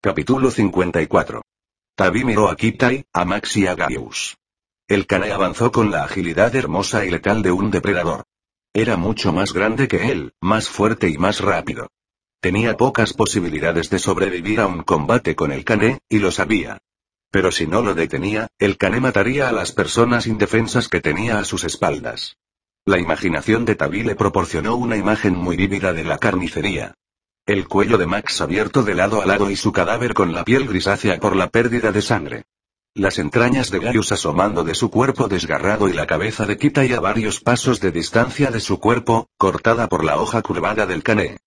Capítulo 54. Tabi miró a Kitai, a Max y a Gaius. El cane avanzó con la agilidad hermosa y letal de un depredador. Era mucho más grande que él, más fuerte y más rápido. Tenía pocas posibilidades de sobrevivir a un combate con el cane, y lo sabía. Pero si no lo detenía, el cane mataría a las personas indefensas que tenía a sus espaldas. La imaginación de Tabi le proporcionó una imagen muy vívida de la carnicería. El cuello de Max abierto de lado a lado y su cadáver con la piel grisácea por la pérdida de sangre. Las entrañas de Gaius asomando de su cuerpo desgarrado y la cabeza de Kitai a varios pasos de distancia de su cuerpo, cortada por la hoja curvada del cané.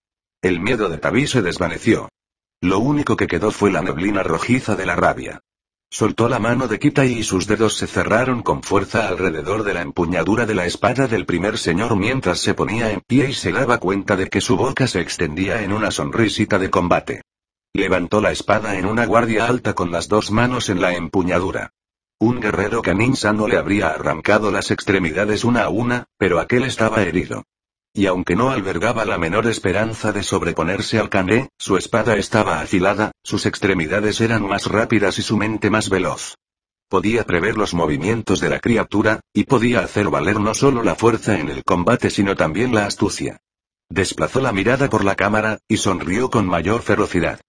El miedo de Tabi se desvaneció. Lo único que quedó fue la neblina rojiza de la rabia. Soltó la mano de Kitai y sus dedos se cerraron con fuerza alrededor de la empuñadura de la espada del primer señor mientras se ponía en pie y se daba cuenta de que su boca se extendía en una sonrisita de combate. Levantó la espada en una guardia alta con las dos manos en la empuñadura. Un guerrero canín sano le habría arrancado las extremidades una a una, pero aquel estaba herido. Y aunque no albergaba la menor esperanza de sobreponerse al cané, su espada estaba afilada, sus extremidades eran más rápidas y su mente más veloz. Podía prever los movimientos de la criatura, y podía hacer valer no solo la fuerza en el combate sino también la astucia. Desplazó la mirada por la cámara, y sonrió con mayor ferocidad.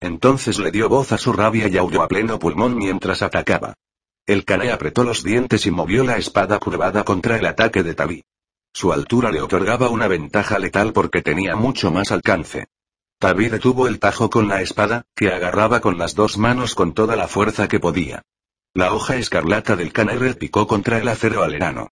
Entonces le dio voz a su rabia y aulló a pleno pulmón mientras atacaba. El cané apretó los dientes y movió la espada curvada contra el ataque de Tabi. Su altura le otorgaba una ventaja letal porque tenía mucho más alcance. Tabi detuvo el tajo con la espada, que agarraba con las dos manos con toda la fuerza que podía. La hoja escarlata del caner picó contra el acero alerano.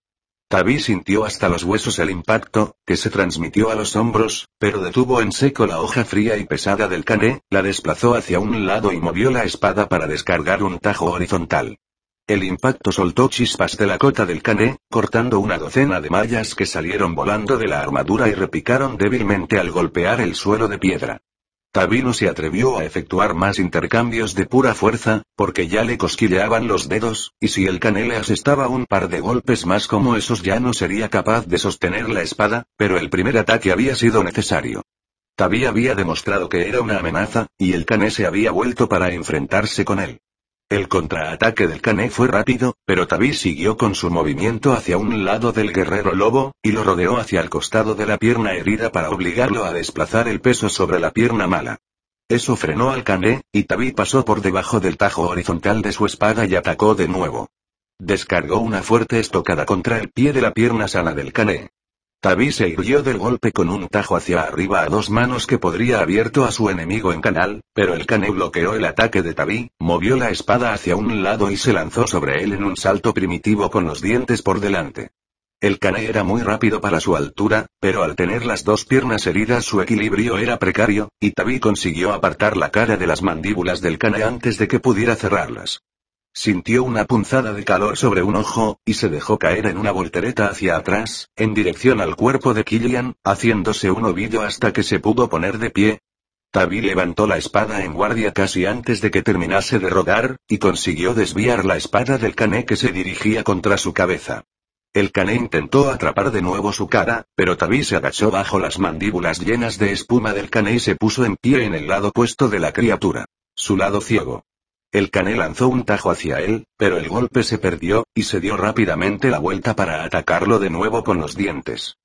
Tabi sintió hasta los huesos el impacto, que se transmitió a los hombros, pero detuvo en seco la hoja fría y pesada del cané, la desplazó hacia un lado y movió la espada para descargar un tajo horizontal. El impacto soltó chispas de la cota del cané, cortando una docena de mallas que salieron volando de la armadura y repicaron débilmente al golpear el suelo de piedra. Tabino se atrevió a efectuar más intercambios de pura fuerza, porque ya le cosquilleaban los dedos, y si el cané le asestaba un par de golpes más como esos ya no sería capaz de sostener la espada, pero el primer ataque había sido necesario. Tabi había demostrado que era una amenaza, y el cané se había vuelto para enfrentarse con él. El contraataque del cané fue rápido, pero Tabi siguió con su movimiento hacia un lado del guerrero lobo, y lo rodeó hacia el costado de la pierna herida para obligarlo a desplazar el peso sobre la pierna mala. Eso frenó al cané, y Tabi pasó por debajo del tajo horizontal de su espada y atacó de nuevo. Descargó una fuerte estocada contra el pie de la pierna sana del cané. Tabi se irguió del golpe con un tajo hacia arriba a dos manos que podría abierto a su enemigo en canal, pero el cane bloqueó el ataque de Tabi, movió la espada hacia un lado y se lanzó sobre él en un salto primitivo con los dientes por delante. El cane era muy rápido para su altura, pero al tener las dos piernas heridas su equilibrio era precario, y Tabi consiguió apartar la cara de las mandíbulas del cane antes de que pudiera cerrarlas. Sintió una punzada de calor sobre un ojo, y se dejó caer en una voltereta hacia atrás, en dirección al cuerpo de Killian, haciéndose un ovillo hasta que se pudo poner de pie. Tabi levantó la espada en guardia casi antes de que terminase de rodar, y consiguió desviar la espada del cané que se dirigía contra su cabeza. El cané intentó atrapar de nuevo su cara, pero Tabi se agachó bajo las mandíbulas llenas de espuma del cané y se puso en pie en el lado opuesto de la criatura. Su lado ciego. El cané lanzó un tajo hacia él, pero el golpe se perdió, y se dio rápidamente la vuelta para atacarlo de nuevo con los dientes.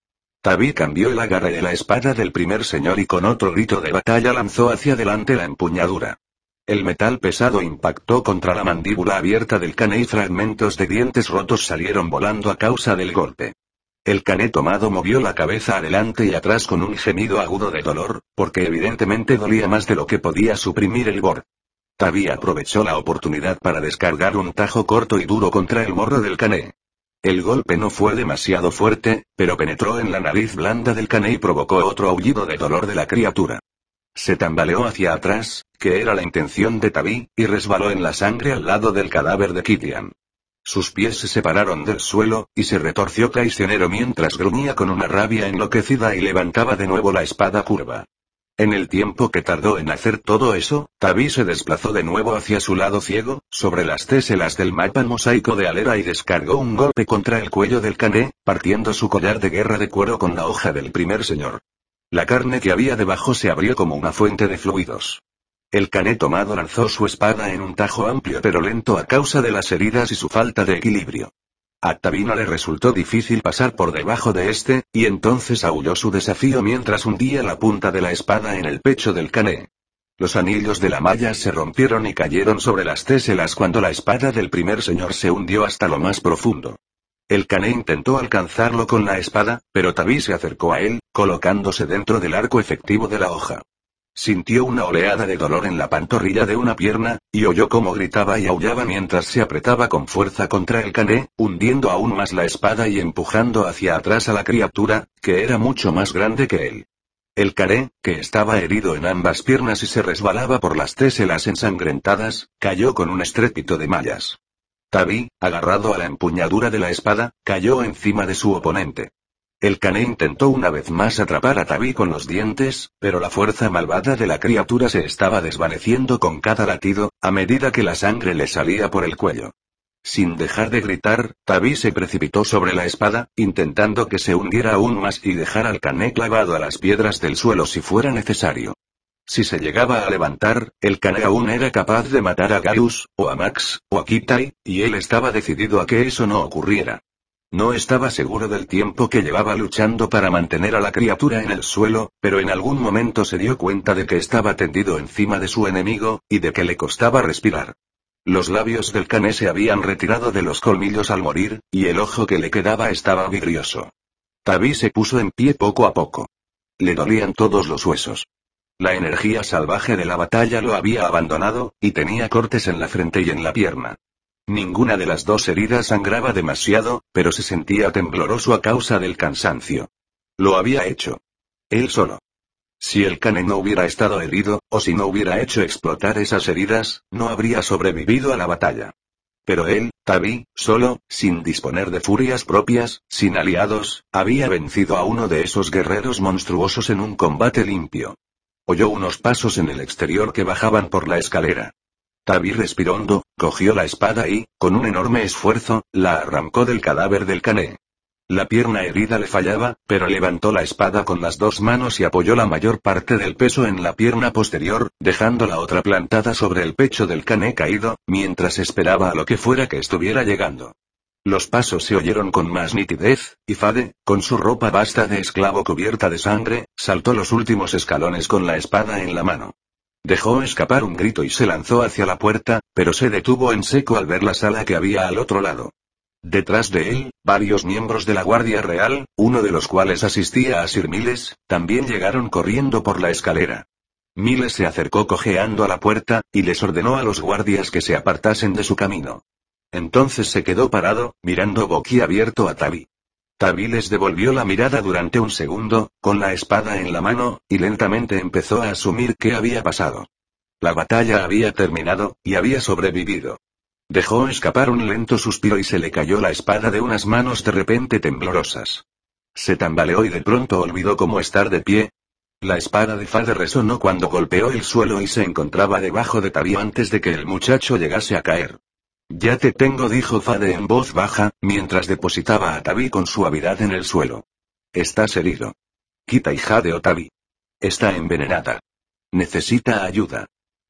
Tabi cambió el agarre de la espada del primer señor y con otro grito de batalla lanzó hacia adelante la empuñadura. El metal pesado impactó contra la mandíbula abierta del cané y fragmentos de dientes rotos salieron volando a causa del golpe. El cané tomado movió la cabeza adelante y atrás con un gemido agudo de dolor, porque evidentemente dolía más de lo que podía suprimir el gor. Tabi aprovechó la oportunidad para descargar un tajo corto y duro contra el morro del cané. El golpe no fue demasiado fuerte, pero penetró en la nariz blanda del cané y provocó otro aullido de dolor de la criatura. Se tambaleó hacia atrás, que era la intención de Tabi, y resbaló en la sangre al lado del cadáver de Kitian. Sus pies se separaron del suelo, y se retorció traicionero mientras gruñía con una rabia enloquecida y levantaba de nuevo la espada curva. En el tiempo que tardó en hacer todo eso, Tabi se desplazó de nuevo hacia su lado ciego, sobre las téselas del mapa mosaico de Alera y descargó un golpe contra el cuello del cané, partiendo su collar de guerra de cuero con la hoja del primer señor. La carne que había debajo se abrió como una fuente de fluidos. El cané tomado lanzó su espada en un tajo amplio pero lento a causa de las heridas y su falta de equilibrio. A Tabino le resultó difícil pasar por debajo de este, y entonces aulló su desafío mientras hundía la punta de la espada en el pecho del cané. Los anillos de la malla se rompieron y cayeron sobre las téselas cuando la espada del primer señor se hundió hasta lo más profundo. El cané intentó alcanzarlo con la espada, pero Tabí se acercó a él, colocándose dentro del arco efectivo de la hoja. Sintió una oleada de dolor en la pantorrilla de una pierna, y oyó cómo gritaba y aullaba mientras se apretaba con fuerza contra el cané, hundiendo aún más la espada y empujando hacia atrás a la criatura, que era mucho más grande que él. El caré, que estaba herido en ambas piernas y se resbalaba por las téselas ensangrentadas, cayó con un estrépito de mallas. Tabi, agarrado a la empuñadura de la espada, cayó encima de su oponente. El cané intentó una vez más atrapar a Tabi con los dientes, pero la fuerza malvada de la criatura se estaba desvaneciendo con cada latido, a medida que la sangre le salía por el cuello. Sin dejar de gritar, Tabi se precipitó sobre la espada, intentando que se hundiera aún más y dejar al cané clavado a las piedras del suelo si fuera necesario. Si se llegaba a levantar, el cané aún era capaz de matar a Gaius, o a Max, o a Kitai, y él estaba decidido a que eso no ocurriera. No estaba seguro del tiempo que llevaba luchando para mantener a la criatura en el suelo, pero en algún momento se dio cuenta de que estaba tendido encima de su enemigo, y de que le costaba respirar. Los labios del cané se habían retirado de los colmillos al morir, y el ojo que le quedaba estaba vidrioso. Tabi se puso en pie poco a poco. Le dolían todos los huesos. La energía salvaje de la batalla lo había abandonado, y tenía cortes en la frente y en la pierna. Ninguna de las dos heridas sangraba demasiado, pero se sentía tembloroso a causa del cansancio. Lo había hecho. Él solo. Si el cane no hubiera estado herido, o si no hubiera hecho explotar esas heridas, no habría sobrevivido a la batalla. Pero él, Tabi, solo, sin disponer de furias propias, sin aliados, había vencido a uno de esos guerreros monstruosos en un combate limpio. Oyó unos pasos en el exterior que bajaban por la escalera. Tabi respiró hondo, cogió la espada y, con un enorme esfuerzo, la arrancó del cadáver del cané. La pierna herida le fallaba, pero levantó la espada con las dos manos y apoyó la mayor parte del peso en la pierna posterior, dejando la otra plantada sobre el pecho del cané caído, mientras esperaba a lo que fuera que estuviera llegando. Los pasos se oyeron con más nitidez, y Fade, con su ropa vasta de esclavo cubierta de sangre, saltó los últimos escalones con la espada en la mano. Dejó escapar un grito y se lanzó hacia la puerta, pero se detuvo en seco al ver la sala que había al otro lado. Detrás de él, varios miembros de la Guardia Real, uno de los cuales asistía a Sir Miles, también llegaron corriendo por la escalera. Miles se acercó cojeando a la puerta, y les ordenó a los guardias que se apartasen de su camino. Entonces se quedó parado, mirando boquiabierto a Tabi. Tabi les devolvió la mirada durante un segundo, con la espada en la mano, y lentamente empezó a asumir qué había pasado. La batalla había terminado, y había sobrevivido. Dejó escapar un lento suspiro y se le cayó la espada de unas manos de repente temblorosas. Se tambaleó y de pronto olvidó cómo estar de pie. La espada de Fade resonó cuando golpeó el suelo y se encontraba debajo de Tabi antes de que el muchacho llegase a caer. Ya te tengo, dijo Fade en voz baja, mientras depositaba a Tabi con suavidad en el suelo. Estás herido. Quita hija de Otabi. Está envenenada. Necesita ayuda.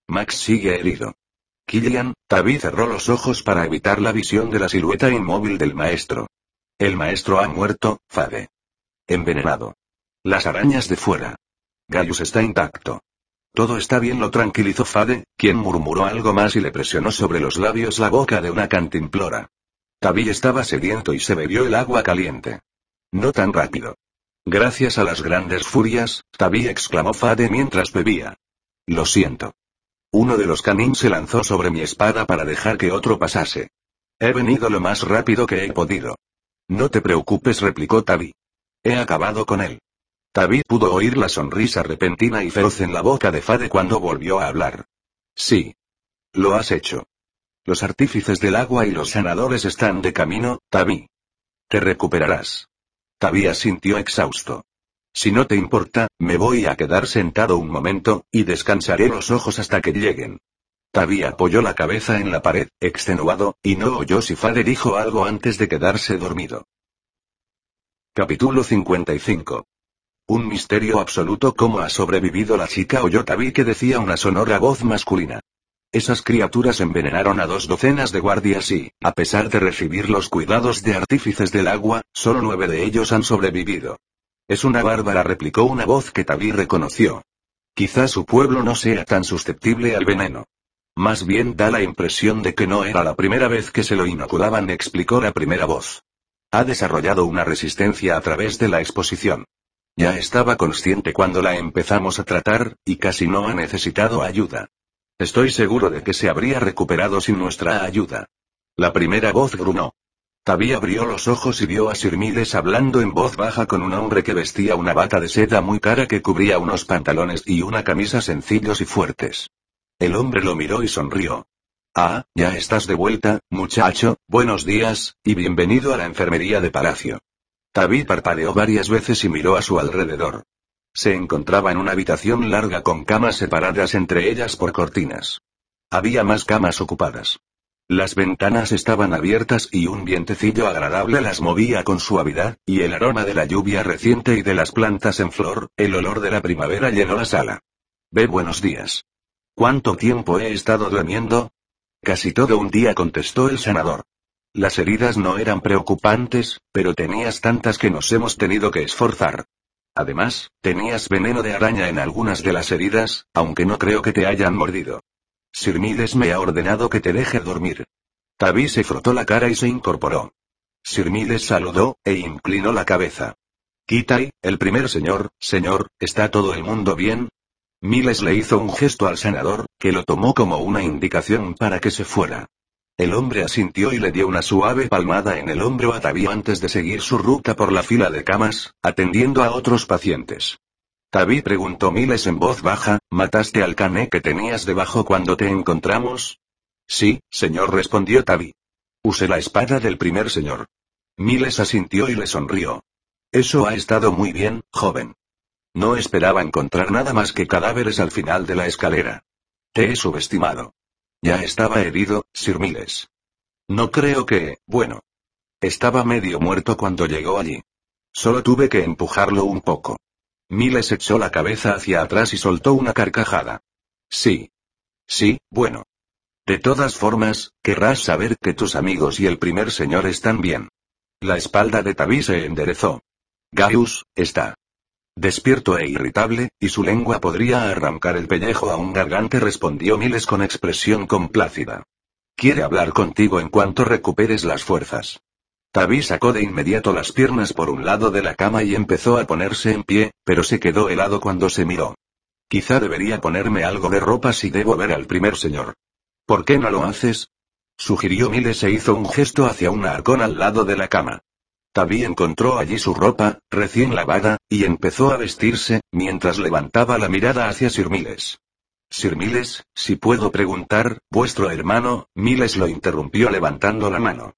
Max sigue herido. Killian, Tabi cerró los ojos para evitar la visión de la silueta inmóvil del maestro. El maestro ha muerto, Fade. Envenenado. Las arañas de fuera. Gaius está intacto. Todo está bien, lo tranquilizó Fade, quien murmuró algo más y le presionó sobre los labios la boca de una cantimplora. Tabi estaba sediento y se bebió el agua caliente. No tan rápido. Gracias a las grandes furias, Tabi exclamó Fade mientras bebía. Lo siento. Uno de los canins se lanzó sobre mi espada para dejar que otro pasase. He venido lo más rápido que he podido. No te preocupes, replicó Tabi. He acabado con él. Tabi pudo oír la sonrisa repentina y feroz en la boca de Fade cuando volvió a hablar. Sí. Lo has hecho. Los artífices del agua y los sanadores están de camino, Tabi. Te recuperarás. Tabi asintió exhausto. Si no te importa, me voy a quedar sentado un momento, y descansaré los ojos hasta que lleguen. Tabi apoyó la cabeza en la pared, extenuado, y no oyó si Fade dijo algo antes de quedarse dormido. Capítulo 55. Un misterio absoluto cómo ha sobrevivido la chica oyó Tabi que decía una sonora voz masculina. Esas criaturas envenenaron a dos docenas de guardias y, a pesar de recibir los cuidados de artífices del agua, solo nueve de ellos han sobrevivido. Es una bárbara, replicó una voz que Tabi reconoció. Quizá su pueblo no sea tan susceptible al veneno. Más bien da la impresión de que no era la primera vez que se lo inoculaban, explicó la primera voz. Ha desarrollado una resistencia a través de la exposición. Ya estaba consciente cuando la empezamos a tratar, y casi no ha necesitado ayuda. Estoy seguro de que se habría recuperado sin nuestra ayuda. La primera voz grunó. Tabi abrió los ojos y vio a Sirmides hablando en voz baja con un hombre que vestía una bata de seda muy cara que cubría unos pantalones y una camisa sencillos y fuertes. El hombre lo miró y sonrió. Ah, ya estás de vuelta, muchacho, buenos días, y bienvenido a la enfermería de Palacio. Tabi parpadeó varias veces y miró a su alrededor. Se encontraba en una habitación larga con camas separadas entre ellas por cortinas. Había más camas ocupadas. Las ventanas estaban abiertas y un vientecillo agradable las movía con suavidad, y el aroma de la lluvia reciente y de las plantas en flor, el olor de la primavera llenó la sala. Ve buenos días. ¿Cuánto tiempo he estado durmiendo? Casi todo un día contestó el sanador. Las heridas no eran preocupantes, pero tenías tantas que nos hemos tenido que esforzar. Además, tenías veneno de araña en algunas de las heridas, aunque no creo que te hayan mordido. Sirmides me ha ordenado que te deje dormir. Tabi se frotó la cara y se incorporó. Sirmides saludó, e inclinó la cabeza. Kitai, el primer señor, señor, ¿está todo el mundo bien? Miles le hizo un gesto al senador, que lo tomó como una indicación para que se fuera. El hombre asintió y le dio una suave palmada en el hombro a Tabi antes de seguir su ruta por la fila de camas, atendiendo a otros pacientes. Tabi preguntó Miles en voz baja, ¿mataste al cané que tenías debajo cuando te encontramos? Sí, señor, respondió Tabi. Usé la espada del primer señor. Miles asintió y le sonrió. Eso ha estado muy bien, joven. No esperaba encontrar nada más que cadáveres al final de la escalera. Te he subestimado. Ya estaba herido, Sir Miles. No creo que, bueno. Estaba medio muerto cuando llegó allí. Solo tuve que empujarlo un poco. Miles echó la cabeza hacia atrás y soltó una carcajada. Sí. Sí, bueno. De todas formas, querrás saber que tus amigos y el primer señor están bien. La espalda de Tabi se enderezó. Gaius, está. Despierto e irritable, y su lengua podría arrancar el pellejo a un gargante, respondió Miles con expresión complácida. Quiere hablar contigo en cuanto recuperes las fuerzas. Tabi sacó de inmediato las piernas por un lado de la cama y empezó a ponerse en pie, pero se quedó helado cuando se miró. Quizá debería ponerme algo de ropa si debo ver al primer señor. ¿Por qué no lo haces? Sugirió Miles e hizo un gesto hacia un arcón al lado de la cama. Tabi encontró allí su ropa, recién lavada, y empezó a vestirse, mientras levantaba la mirada hacia Sir Miles. Sir Miles, si puedo preguntar, vuestro hermano, Miles lo interrumpió levantando la mano.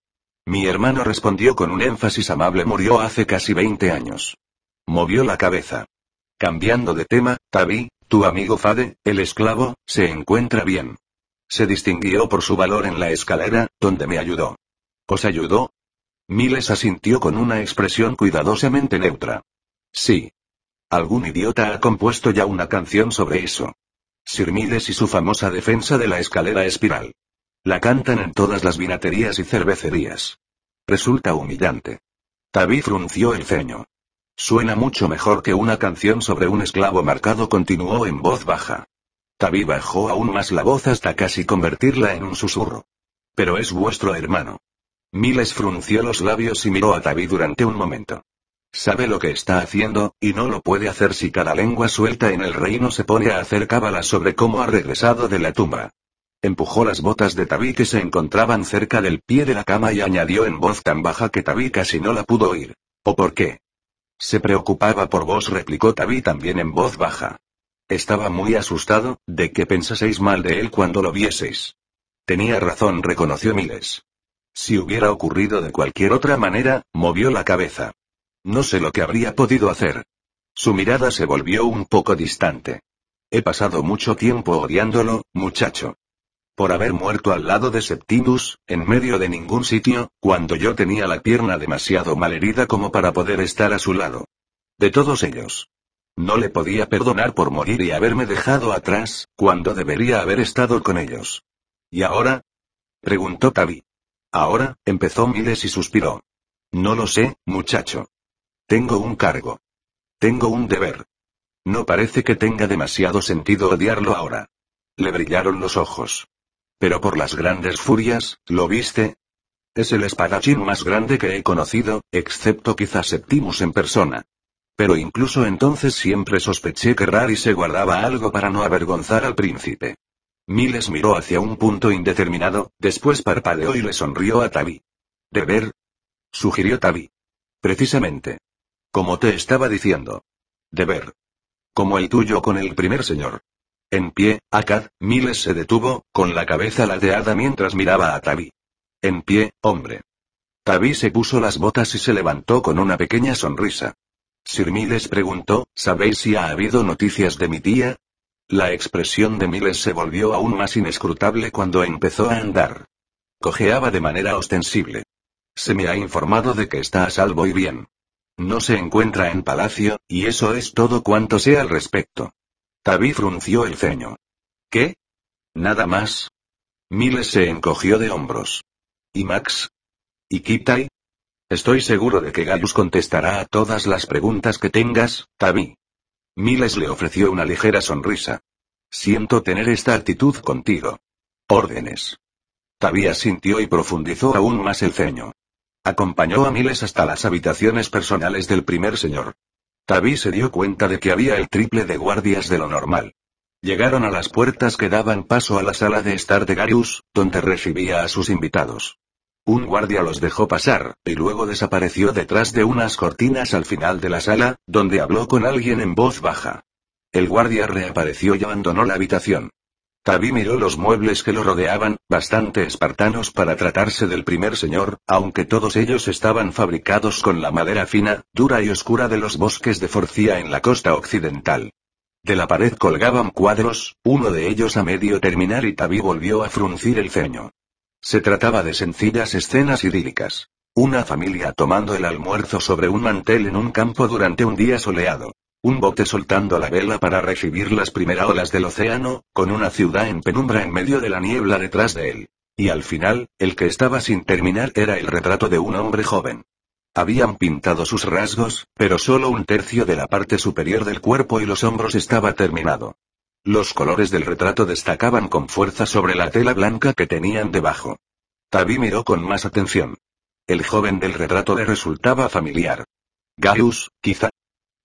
Mi hermano respondió con un énfasis amable murió hace casi 20 años. Movió la cabeza. Cambiando de tema, Tabi, tu amigo Fade, el esclavo, se encuentra bien. Se distinguió por su valor en la escalera, donde me ayudó. ¿Os ayudó? Miles asintió con una expresión cuidadosamente neutra. Sí. Algún idiota ha compuesto ya una canción sobre eso. Sir Miles y su famosa defensa de la escalera espiral. La cantan en todas las vinaterías y cervecerías. Resulta humillante. Tabi frunció el ceño. Suena mucho mejor que una canción sobre un esclavo marcado, continuó en voz baja. Tabi bajó aún más la voz hasta casi convertirla en un susurro. Pero es vuestro hermano. Miles frunció los labios y miró a Tabi durante un momento. Sabe lo que está haciendo, y no lo puede hacer si cada lengua suelta en el reino se pone a hacer cábalas sobre cómo ha regresado de la tumba. Empujó las botas de Tabi que se encontraban cerca del pie de la cama y añadió en voz tan baja que Tabi casi no la pudo oír. ¿O por qué? Se preocupaba por vos, replicó Tabi también en voz baja. Estaba muy asustado, de que pensaseis mal de él cuando lo vieseis. Tenía razón, reconoció Miles. Si hubiera ocurrido de cualquier otra manera, movió la cabeza. No sé lo que habría podido hacer. Su mirada se volvió un poco distante. He pasado mucho tiempo odiándolo, muchacho. Por haber muerto al lado de Septimus, en medio de ningún sitio, cuando yo tenía la pierna demasiado malherida como para poder estar a su lado. De todos ellos. No le podía perdonar por morir y haberme dejado atrás, cuando debería haber estado con ellos. ¿Y ahora? preguntó Tavi. Ahora, empezó Miles y suspiró. No lo sé, muchacho. Tengo un cargo. Tengo un deber. No parece que tenga demasiado sentido odiarlo ahora. Le brillaron los ojos. Pero por las grandes furias, ¿lo viste? Es el espadachín más grande que he conocido, excepto quizás Septimus en persona. Pero incluso entonces siempre sospeché que Rari se guardaba algo para no avergonzar al príncipe. Miles miró hacia un punto indeterminado, después parpadeó y le sonrió a Tavi. ¿Deber? sugirió Tavi. Precisamente. Como te estaba diciendo. Deber. Como el tuyo con el primer señor. En pie, Akad, Miles se detuvo, con la cabeza ladeada mientras miraba a Tavi. En pie, hombre. Tavi se puso las botas y se levantó con una pequeña sonrisa. Sir Miles preguntó, ¿sabéis si ha habido noticias de mi tía? La expresión de Miles se volvió aún más inescrutable cuando empezó a andar. Cojeaba de manera ostensible. Se me ha informado de que está a salvo y bien. No se encuentra en palacio, y eso es todo cuanto sé al respecto. Tavi frunció el ceño. ¿Qué? ¿Nada más? Miles se encogió de hombros. ¿Y Max? ¿Y Kitai? Estoy seguro de que Gallus contestará a todas las preguntas que tengas, Tavi. Miles le ofreció una ligera sonrisa. Siento tener esta actitud contigo. Órdenes. Tavi asintió y profundizó aún más el ceño. Acompañó a Miles hasta las habitaciones personales del primer señor. Tavi se dio cuenta de que había el triple de guardias de lo normal. Llegaron a las puertas que daban paso a la sala de estar de Garius, donde recibía a sus invitados. Un guardia los dejó pasar, y luego desapareció detrás de unas cortinas al final de la sala, donde habló con alguien en voz baja. El guardia reapareció y abandonó la habitación. Tavi miró los muebles que lo rodeaban, bastante espartanos para tratarse del primer señor, aunque todos ellos estaban fabricados con la madera fina, dura y oscura de los bosques de Forcía en la costa occidental. De la pared colgaban cuadros, uno de ellos a medio terminar y Tavi volvió a fruncir el ceño. Se trataba de sencillas escenas idílicas. Una familia tomando el almuerzo sobre un mantel en un campo durante un día soleado. Un bote soltando la vela para recibir las primeras olas del océano, con una ciudad en penumbra en medio de la niebla detrás de él. Y al final, el que estaba sin terminar era el retrato de un hombre joven. Habían pintado sus rasgos, pero solo un tercio de la parte superior del cuerpo y los hombros estaba terminado. Los colores del retrato destacaban con fuerza sobre la tela blanca que tenían debajo. Tavi miró con más atención. El joven del retrato le resultaba familiar. Gaius, quizá.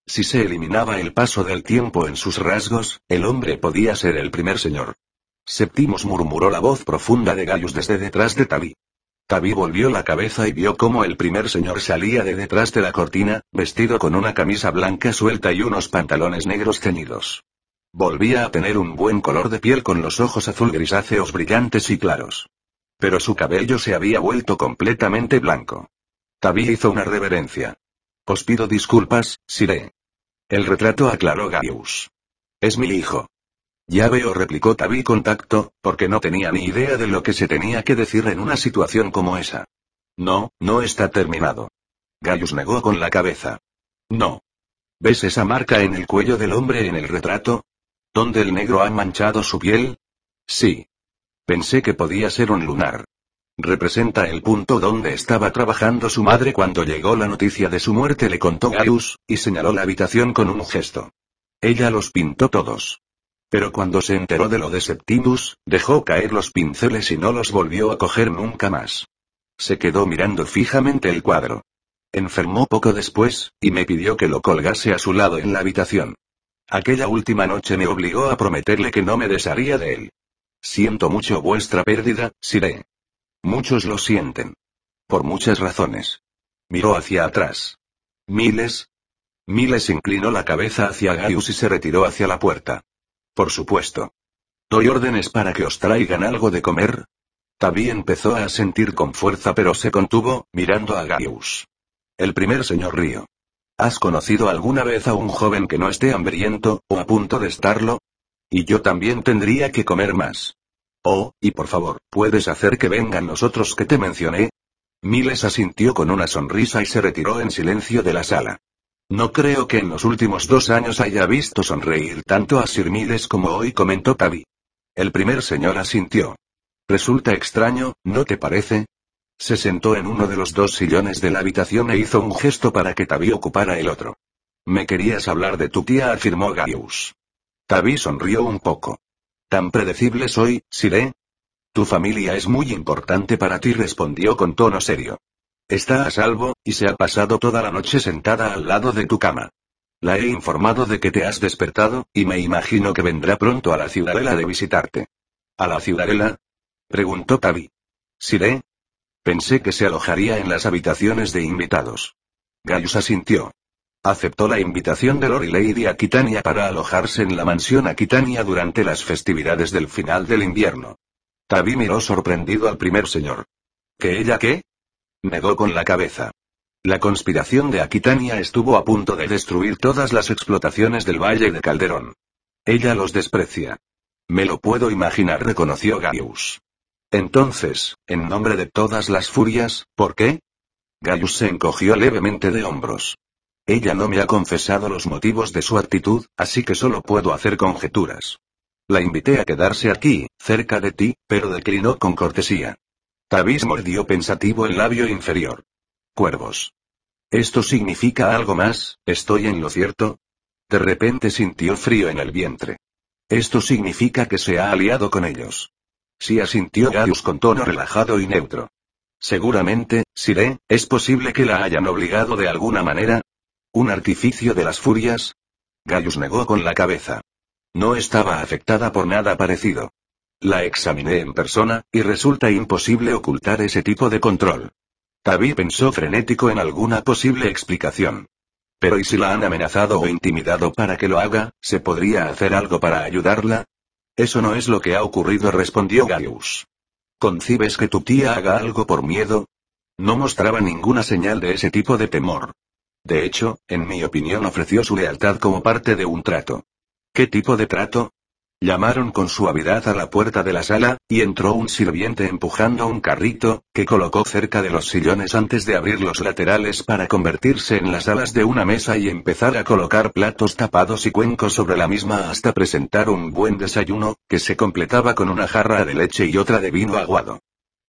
Si se eliminaba el paso del tiempo en sus rasgos, el hombre podía ser el primer señor. Septimus murmuró la voz profunda de Gaius desde detrás de Tavi. Tavi volvió la cabeza y vio cómo el primer señor salía de detrás de la cortina, vestido con una camisa blanca suelta y unos pantalones negros ceñidos. Volvía a tener un buen color de piel con los ojos azul grisáceos brillantes y claros. Pero su cabello se había vuelto completamente blanco. Tavi hizo una reverencia. Os pido disculpas, Sire. El retrato aclaró Gaius. Es mi hijo. Ya veo, replicó Tavi con tacto, porque no tenía ni idea de lo que se tenía que decir en una situación como esa. No, no está terminado. Gaius negó con la cabeza. No. ¿Ves esa marca en el cuello del hombre en el retrato? ¿Donde el negro ha manchado su piel? Sí. Pensé que podía ser un lunar. Representa el punto donde estaba trabajando su madre cuando llegó la noticia de su muerte, le contó Gaius, y señaló la habitación con un gesto. Ella los pintó todos. Pero cuando se enteró de lo de Septimus, dejó caer los pinceles y no los volvió a coger nunca más. Se quedó mirando fijamente el cuadro. Enfermó poco después, y me pidió que lo colgase a su lado en la habitación. Aquella última noche me obligó a prometerle que no me desharía de él. Siento mucho vuestra pérdida, Sire. Muchos lo sienten. Por muchas razones. Miró hacia atrás. Miles. Miles inclinó la cabeza hacia Gaius y se retiró hacia la puerta. Por supuesto. ¿Doy órdenes para que os traigan algo de comer? Tavi empezó a sentir con fuerza pero se contuvo, mirando a Gaius. El primer señor Río. ¿Has conocido alguna vez a un joven que no esté hambriento, o a punto de estarlo? Y yo también tendría que comer más. Oh, y por favor, ¿puedes hacer que vengan los otros que te mencioné? Miles asintió con una sonrisa y se retiró en silencio de la sala. No creo que en los últimos dos años haya visto sonreír tanto a Sir Miles como hoy comentó Tavi. El primer señor asintió. Resulta extraño, ¿no te parece? Se sentó en uno de los dos sillones de la habitación e hizo un gesto para que Tavi ocupara el otro. Me querías hablar de tu tía, afirmó Gaius. Tavi sonrió un poco. ¿Tan predecible soy, Siré? Tu familia es muy importante para ti, respondió con tono serio. Está a salvo, y se ha pasado toda la noche sentada al lado de tu cama. La he informado de que te has despertado, y me imagino que vendrá pronto a la ciudadela de visitarte. ¿A la ciudadela? preguntó Tavi. ¿Siré? Pensé que se alojaría en las habitaciones de invitados. Gaius asintió. Aceptó la invitación de Lord Lady Aquitania para alojarse en la mansión Aquitania durante las festividades del final del invierno. Tavi miró sorprendido al primer señor. ¿Que ella qué? Negó con la cabeza. La conspiración de Aquitania estuvo a punto de destruir todas las explotaciones del Valle de Calderón. Ella los desprecia. Me lo puedo imaginar, reconoció Gaius. Entonces, en nombre de todas las furias, ¿por qué? Gaius se encogió levemente de hombros. Ella no me ha confesado los motivos de su actitud, así que solo puedo hacer conjeturas. La invité a quedarse aquí, cerca de ti, pero declinó con cortesía. Tavis mordió pensativo el labio inferior. Cuervos. ¿Esto significa algo más? ¿Estoy en lo cierto? De repente sintió frío en el vientre. Esto significa que se ha aliado con ellos. Sí asintió Gaius con tono relajado y neutro. Seguramente, Siré, ¿es posible que la hayan obligado de alguna manera? ¿Un artificio de las furias? Gaius negó con la cabeza. No estaba afectada por nada parecido. La examiné en persona, y resulta imposible ocultar ese tipo de control. Tavi pensó frenético en alguna posible explicación. Pero ¿y si la han amenazado o intimidado para que lo haga, se podría hacer algo para ayudarla? Eso no es lo que ha ocurrido, respondió Gaius. ¿Concibes que tu tía haga algo por miedo? No mostraba ninguna señal de ese tipo de temor. De hecho, en mi opinión ofreció su lealtad como parte de un trato. ¿Qué tipo de trato? Llamaron con suavidad a la puerta de la sala, y entró un sirviente empujando un carrito, que colocó cerca de los sillones antes de abrir los laterales para convertirse en las alas de una mesa y empezar a colocar platos tapados y cuencos sobre la misma hasta presentar un buen desayuno, que se completaba con una jarra de leche y otra de vino aguado.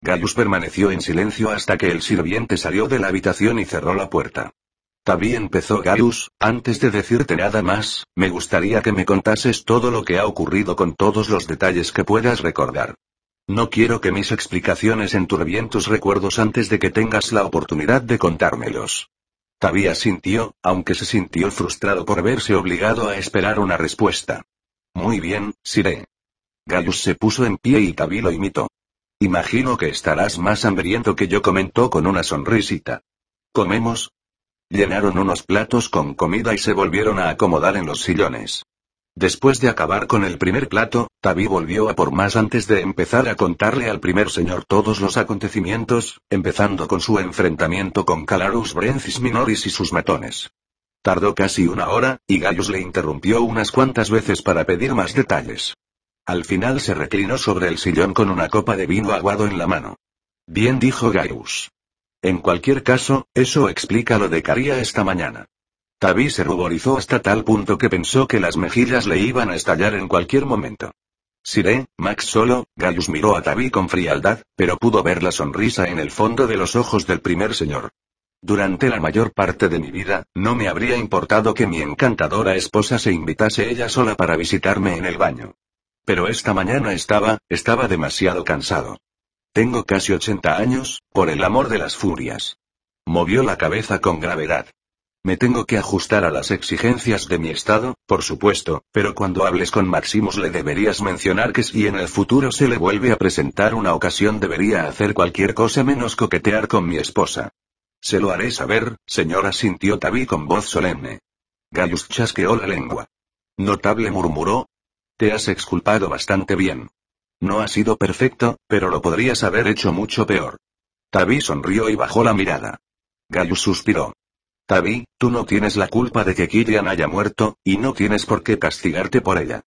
Gaius permaneció en silencio hasta que el sirviente salió de la habitación y cerró la puerta. Tavi empezó Gaius, antes de decirte nada más, me gustaría que me contases todo lo que ha ocurrido con todos los detalles que puedas recordar. No quiero que mis explicaciones enturbien tus recuerdos antes de que tengas la oportunidad de contármelos. Tavi asintió, aunque se sintió frustrado por verse obligado a esperar una respuesta. Muy bien, Siré. Gaius se puso en pie y Tavi lo imitó. Imagino que estarás más hambriento que yo comentó con una sonrisita. ¿Comemos? Llenaron unos platos con comida y se volvieron a acomodar en los sillones. Después de acabar con el primer plato, Tavi volvió a por más antes de empezar a contarle al primer señor todos los acontecimientos, empezando con su enfrentamiento con Calarus Brencis Minoris y sus matones. Tardó casi una hora, y Gaius le interrumpió unas cuantas veces para pedir más detalles. Al final se reclinó sobre el sillón con una copa de vino aguado en la mano. Bien dijo Gaius. En cualquier caso, eso explica lo de Caria esta mañana. Tavi se ruborizó hasta tal punto que pensó que las mejillas le iban a estallar en cualquier momento. Siré, Max solo, Gaius miró a Tavi con frialdad, pero pudo ver la sonrisa en el fondo de los ojos del primer señor. Durante la mayor parte de mi vida, no me habría importado que mi encantadora esposa se invitase ella sola para visitarme en el baño. Pero esta mañana estaba, estaba demasiado cansado. Tengo casi 80 años, por el amor de las furias. Movió la cabeza con gravedad. Me tengo que ajustar a las exigencias de mi estado, por supuesto, pero cuando hables con Maximus le deberías mencionar que si en el futuro se le vuelve a presentar una ocasión debería hacer cualquier cosa menos coquetear con mi esposa. Se lo haré saber, señora sintió Tavi con voz solemne. Gaius chasqueó la lengua. Notable murmuró. Te has exculpado bastante bien. No ha sido perfecto, pero lo podrías haber hecho mucho peor. Tavi sonrió y bajó la mirada. Gaius suspiró. Tavi, tú no tienes la culpa de que Kirian haya muerto, y no tienes por qué castigarte por ella.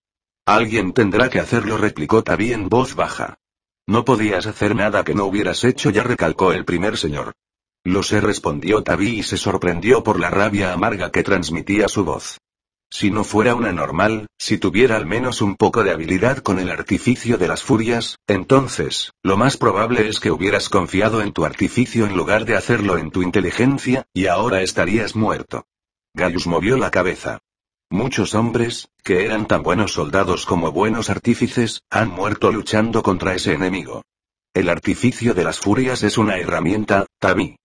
Alguien tendrá que hacerlo, replicó Tavi en voz baja. No podías hacer nada que no hubieras hecho, ya recalcó el primer señor. Lo sé, respondió Tabi y se sorprendió por la rabia amarga que transmitía su voz. Si no fuera una normal, si tuviera al menos un poco de habilidad con el artificio de las furias, entonces, lo más probable es que hubieras confiado en tu artificio en lugar de hacerlo en tu inteligencia, y ahora estarías muerto. Gaius movió la cabeza. Muchos hombres, que eran tan buenos soldados como buenos artífices, han muerto luchando contra ese enemigo. El artificio de las furias es una herramienta, Tabi.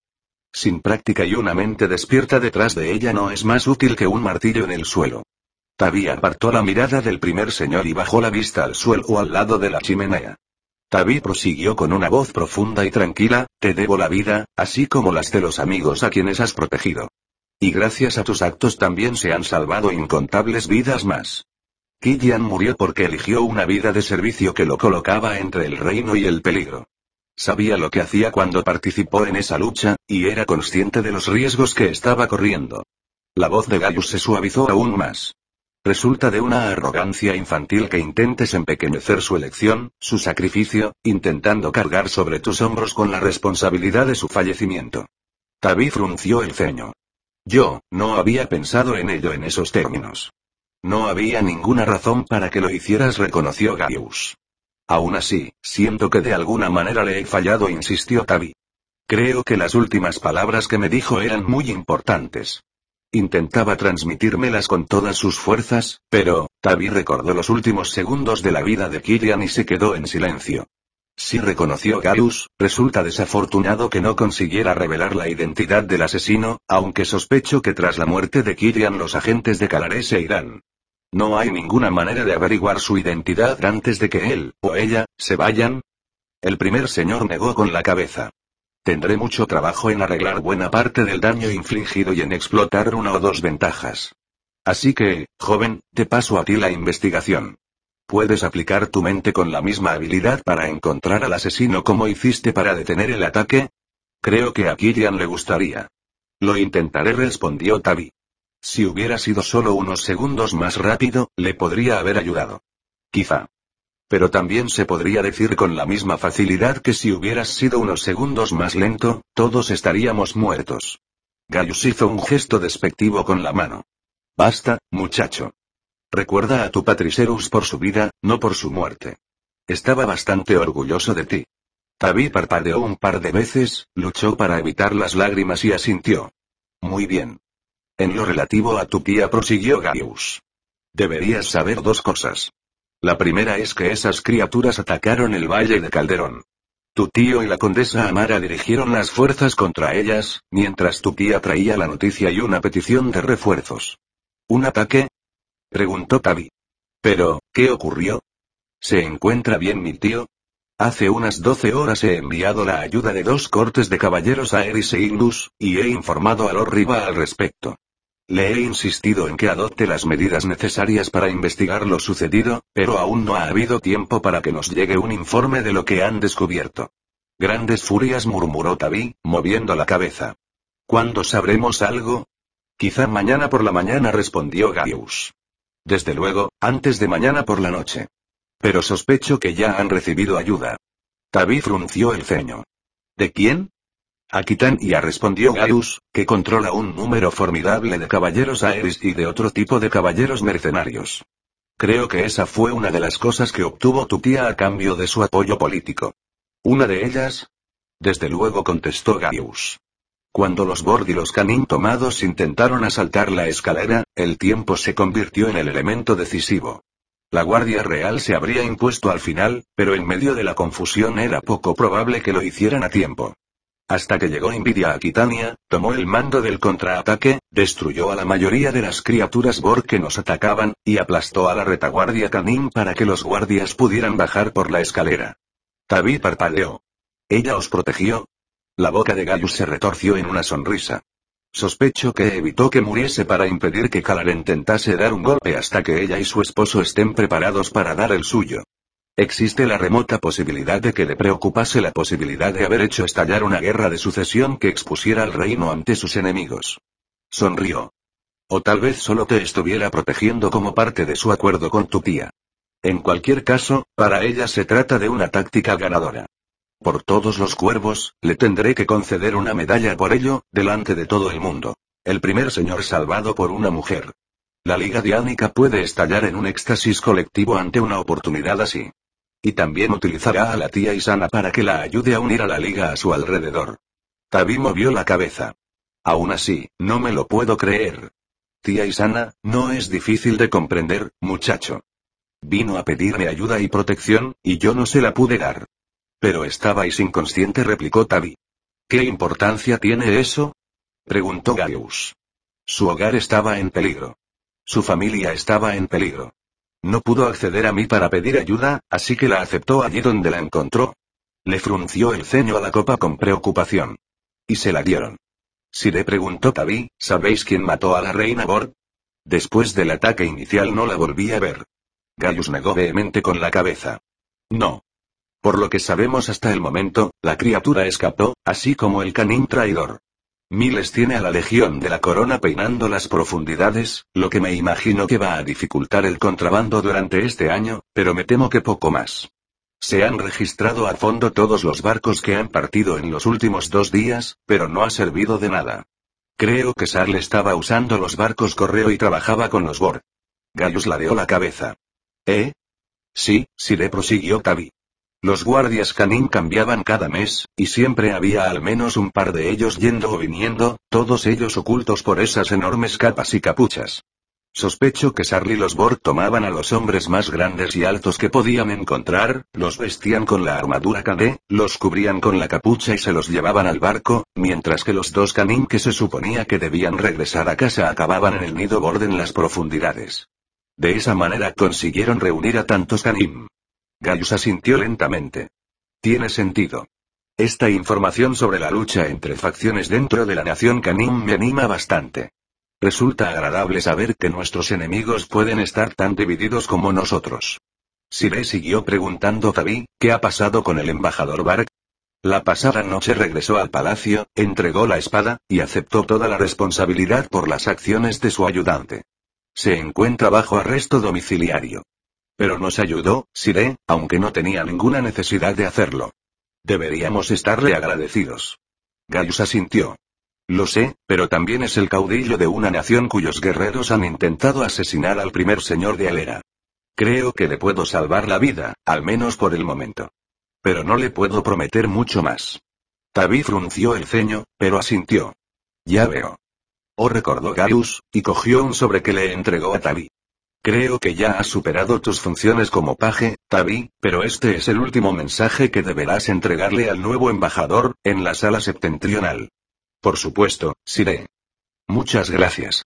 Sin práctica y una mente despierta detrás de ella no es más útil que un martillo en el suelo. Tabi apartó la mirada del primer señor y bajó la vista al suelo o al lado de la chimenea. Tabi prosiguió con una voz profunda y tranquila, te debo la vida, así como las de los amigos a quienes has protegido. Y gracias a tus actos también se han salvado incontables vidas más. Killian murió porque eligió una vida de servicio que lo colocaba entre el reino y el peligro. Sabía lo que hacía cuando participó en esa lucha, y era consciente de los riesgos que estaba corriendo. La voz de Gaius se suavizó aún más. Resulta de una arrogancia infantil que intentes empequeñecer su elección, su sacrificio, intentando cargar sobre tus hombros con la responsabilidad de su fallecimiento. Tabi frunció el ceño. Yo, no había pensado en ello en esos términos. No había ninguna razón para que lo hicieras, reconoció Gaius. Aún así, siento que de alguna manera le he fallado, insistió Tabi. Creo que las últimas palabras que me dijo eran muy importantes. Intentaba transmitírmelas con todas sus fuerzas, pero, Tabi recordó los últimos segundos de la vida de Killian y se quedó en silencio. Si reconoció Gaius, resulta desafortunado que no consiguiera revelar la identidad del asesino, aunque sospecho que tras la muerte de Killian los agentes de Calaré se irán. No hay ninguna manera de averiguar su identidad antes de que él, o ella, se vayan. El primer señor negó con la cabeza. Tendré mucho trabajo en arreglar buena parte del daño infligido y en explotar una o dos ventajas. Así que, joven, te paso a ti la investigación. ¿Puedes aplicar tu mente con la misma habilidad para encontrar al asesino como hiciste para detener el ataque? Creo que a Killian le gustaría. Lo intentaré, respondió Tavi. Si hubiera sido solo unos segundos más rápido, le podría haber ayudado. Quizá. Pero también se podría decir con la misma facilidad que si hubieras sido unos segundos más lento, todos estaríamos muertos. Gaius hizo un gesto despectivo con la mano. Basta, muchacho. Recuerda a tu Patricerus por su vida, no por su muerte. Estaba bastante orgulloso de ti. Tabi parpadeó un par de veces, luchó para evitar las lágrimas y asintió. Muy bien. En lo relativo a tu tía prosiguió Gaius. Deberías saber dos cosas. La primera es que esas criaturas atacaron el valle de Calderón. Tu tío y la condesa Amara dirigieron las fuerzas contra ellas, mientras tu tía traía la noticia y una petición de refuerzos. ¿Un ataque? preguntó Tavi. Pero, ¿qué ocurrió? ¿Se encuentra bien mi tío? Hace unas doce horas he enviado la ayuda de dos cortes de caballeros a Eris e Indus, y he informado a Lord Riva al respecto. Le he insistido en que adopte las medidas necesarias para investigar lo sucedido, pero aún no ha habido tiempo para que nos llegue un informe de lo que han descubierto. Grandes furias murmuró Tavi, moviendo la cabeza. ¿Cuándo sabremos algo? Quizá mañana por la mañana respondió Gaius. Desde luego, antes de mañana por la noche. Pero sospecho que ya han recibido ayuda. Tavi frunció el ceño. ¿De quién? Ya respondió Gaius, que controla un número formidable de caballeros aéreos y de otro tipo de caballeros mercenarios. Creo que esa fue una de las cosas que obtuvo tu tía a cambio de su apoyo político. ¿Una de ellas? Desde luego contestó Gaius. Cuando los Bord y los Canin tomados intentaron asaltar la escalera, el tiempo se convirtió en el elemento decisivo. La Guardia Real se habría impuesto al final, pero en medio de la confusión era poco probable que lo hicieran a tiempo. Hasta que llegó Invidia a Aquitania, tomó el mando del contraataque, destruyó a la mayoría de las criaturas Borg que nos atacaban, y aplastó a la retaguardia Canin para que los guardias pudieran bajar por la escalera. Tabi parpadeó. ¿Ella os protegió? La boca de Gaius se retorció en una sonrisa. Sospecho que evitó que muriese para impedir que Kalar intentase dar un golpe hasta que ella y su esposo estén preparados para dar el suyo. Existe la remota posibilidad de que le preocupase la posibilidad de haber hecho estallar una guerra de sucesión que expusiera al reino ante sus enemigos. Sonrió. O tal vez solo te estuviera protegiendo como parte de su acuerdo con tu tía. En cualquier caso, para ella se trata de una táctica ganadora. Por todos los cuervos, le tendré que conceder una medalla por ello, delante de todo el mundo. El primer señor salvado por una mujer. La Liga Diánica puede estallar en un éxtasis colectivo ante una oportunidad así. Y también utilizará a la tía Isana para que la ayude a unir a la Liga a su alrededor. Tabi movió la cabeza. Aún así, no me lo puedo creer. Tía Isana, no es difícil de comprender, muchacho. Vino a pedirme ayuda y protección, y yo no se la pude dar. Pero estabais inconsciente, replicó Tabi. ¿Qué importancia tiene eso? preguntó Gaius. Su hogar estaba en peligro. Su familia estaba en peligro. No pudo acceder a mí para pedir ayuda, así que la aceptó allí donde la encontró. Le frunció el ceño a la copa con preocupación. Y se la dieron. Si le preguntó Tabi, ¿sabéis quién mató a la reina Bord? Después del ataque inicial no la volví a ver. Gaius negó vehemente con la cabeza. No. Por lo que sabemos hasta el momento, la criatura escapó, así como el canín traidor. Miles tiene a la Legión de la Corona peinando las profundidades, lo que me imagino que va a dificultar el contrabando durante este año, pero me temo que poco más. Se han registrado a fondo todos los barcos que han partido en los últimos dos días, pero no ha servido de nada. Creo que Sarle estaba usando los barcos correo y trabajaba con los Bor. Gaius ladeó la cabeza. ¿Eh? Sí, le prosiguió Tavi. Los guardias canín cambiaban cada mes, y siempre había al menos un par de ellos yendo o viniendo, todos ellos ocultos por esas enormes capas y capuchas. Sospecho que Sarli y los Borg tomaban a los hombres más grandes y altos que podían encontrar, los vestían con la armadura KD, los cubrían con la capucha y se los llevaban al barco, mientras que los dos canín que se suponía que debían regresar a casa acababan en el nido borde en las profundidades. De esa manera consiguieron reunir a tantos canim. Gaius asintió lentamente. Tiene sentido. Esta información sobre la lucha entre facciones dentro de la nación Canim me anima bastante. Resulta agradable saber que nuestros enemigos pueden estar tan divididos como nosotros. Sire siguió preguntando Tabi, ¿qué ha pasado con el embajador Bark? La pasada noche regresó al palacio, entregó la espada, y aceptó toda la responsabilidad por las acciones de su ayudante. Se encuentra bajo arresto domiciliario. Pero nos ayudó, Sire, aunque no tenía ninguna necesidad de hacerlo. Deberíamos estarle agradecidos. Gaius asintió. Lo sé, pero también es el caudillo de una nación cuyos guerreros han intentado asesinar al primer señor de Alera. Creo que le puedo salvar la vida, al menos por el momento. Pero no le puedo prometer mucho más. Tabi frunció el ceño, pero asintió. Ya veo. Oh recordó Gaius, y cogió un sobre que le entregó a Tabi. Creo que ya has superado tus funciones como paje, Tabi, pero este es el último mensaje que deberás entregarle al nuevo embajador, en la sala septentrional. Por supuesto, Sire. Muchas gracias.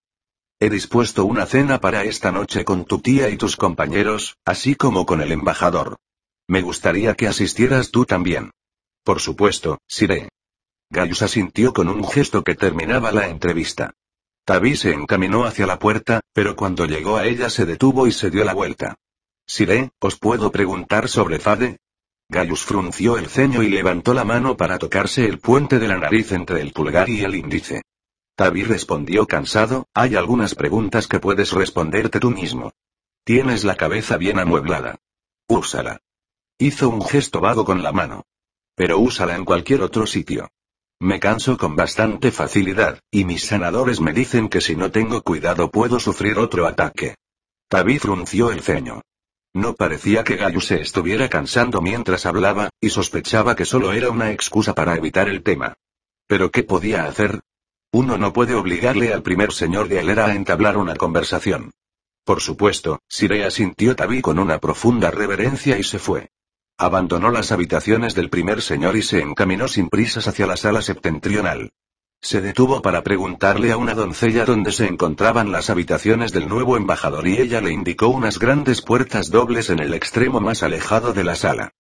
He dispuesto una cena para esta noche con tu tía y tus compañeros, así como con el embajador. Me gustaría que asistieras tú también. Por supuesto, Sire. Gaius asintió con un gesto que terminaba la entrevista. Tabi se encaminó hacia la puerta, pero cuando llegó a ella se detuvo y se dio la vuelta. Siré, ¿os puedo preguntar sobre Fade? Gaius frunció el ceño y levantó la mano para tocarse el puente de la nariz entre el pulgar y el índice. Tabi respondió cansado, hay algunas preguntas que puedes responderte tú mismo. Tienes la cabeza bien amueblada. Úsala. Hizo un gesto vago con la mano. Pero úsala en cualquier otro sitio. Me canso con bastante facilidad, y mis sanadores me dicen que si no tengo cuidado puedo sufrir otro ataque. Tabi frunció el ceño. No parecía que Gayu se estuviera cansando mientras hablaba, y sospechaba que solo era una excusa para evitar el tema. ¿Pero qué podía hacer? Uno no puede obligarle al primer señor de Alera a entablar una conversación. Por supuesto, Sirea sintió Tabi con una profunda reverencia y se fue. Abandonó las habitaciones del primer señor y se encaminó sin prisas hacia la sala septentrional. Se detuvo para preguntarle a una doncella dónde se encontraban las habitaciones del nuevo embajador y ella le indicó unas grandes puertas dobles en el extremo más alejado de la sala.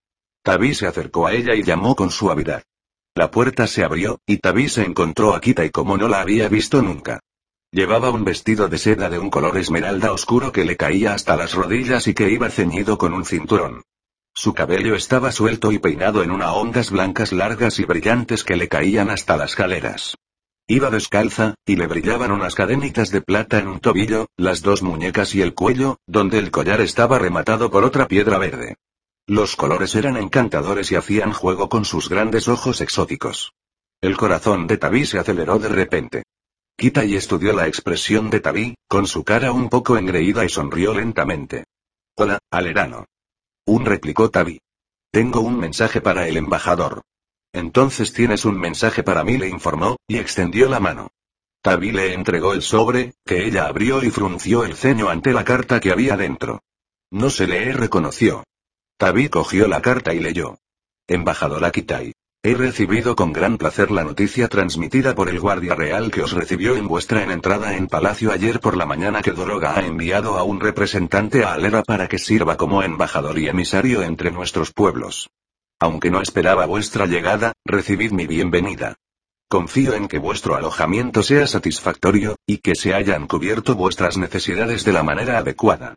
Tabi se acercó a ella y llamó con suavidad. La puerta se abrió, y Tabi se encontró a Kita y como no la había visto nunca. Llevaba un vestido de seda de un color esmeralda oscuro que le caía hasta las rodillas y que iba ceñido con un cinturón. Su cabello estaba suelto y peinado en una ondas blancas largas y brillantes que le caían hasta las caleras. Iba descalza, y le brillaban unas cadenitas de plata en un tobillo, las dos muñecas y el cuello, donde el collar estaba rematado por otra piedra verde. Los colores eran encantadores y hacían juego con sus grandes ojos exóticos. El corazón de Tabi se aceleró de repente. Kitai estudió la expresión de Tabi, con su cara un poco engreída y sonrió lentamente. Hola, Alerano. Un replicó Tabi. Tengo un mensaje para el embajador. Entonces tienes un mensaje para mí, le informó, y extendió la mano. Tabi le entregó el sobre, que ella abrió y frunció el ceño ante la carta que había dentro. No se le reconoció. Tabi cogió la carta y leyó. Embajadora Kitai. He recibido con gran placer la noticia transmitida por el guardia real que os recibió en vuestra entrada en palacio ayer por la mañana que Doroga ha enviado a un representante a Alera para que sirva como embajador y emisario entre nuestros pueblos. Aunque no esperaba vuestra llegada, recibid mi bienvenida. Confío en que vuestro alojamiento sea satisfactorio, y que se hayan cubierto vuestras necesidades de la manera adecuada.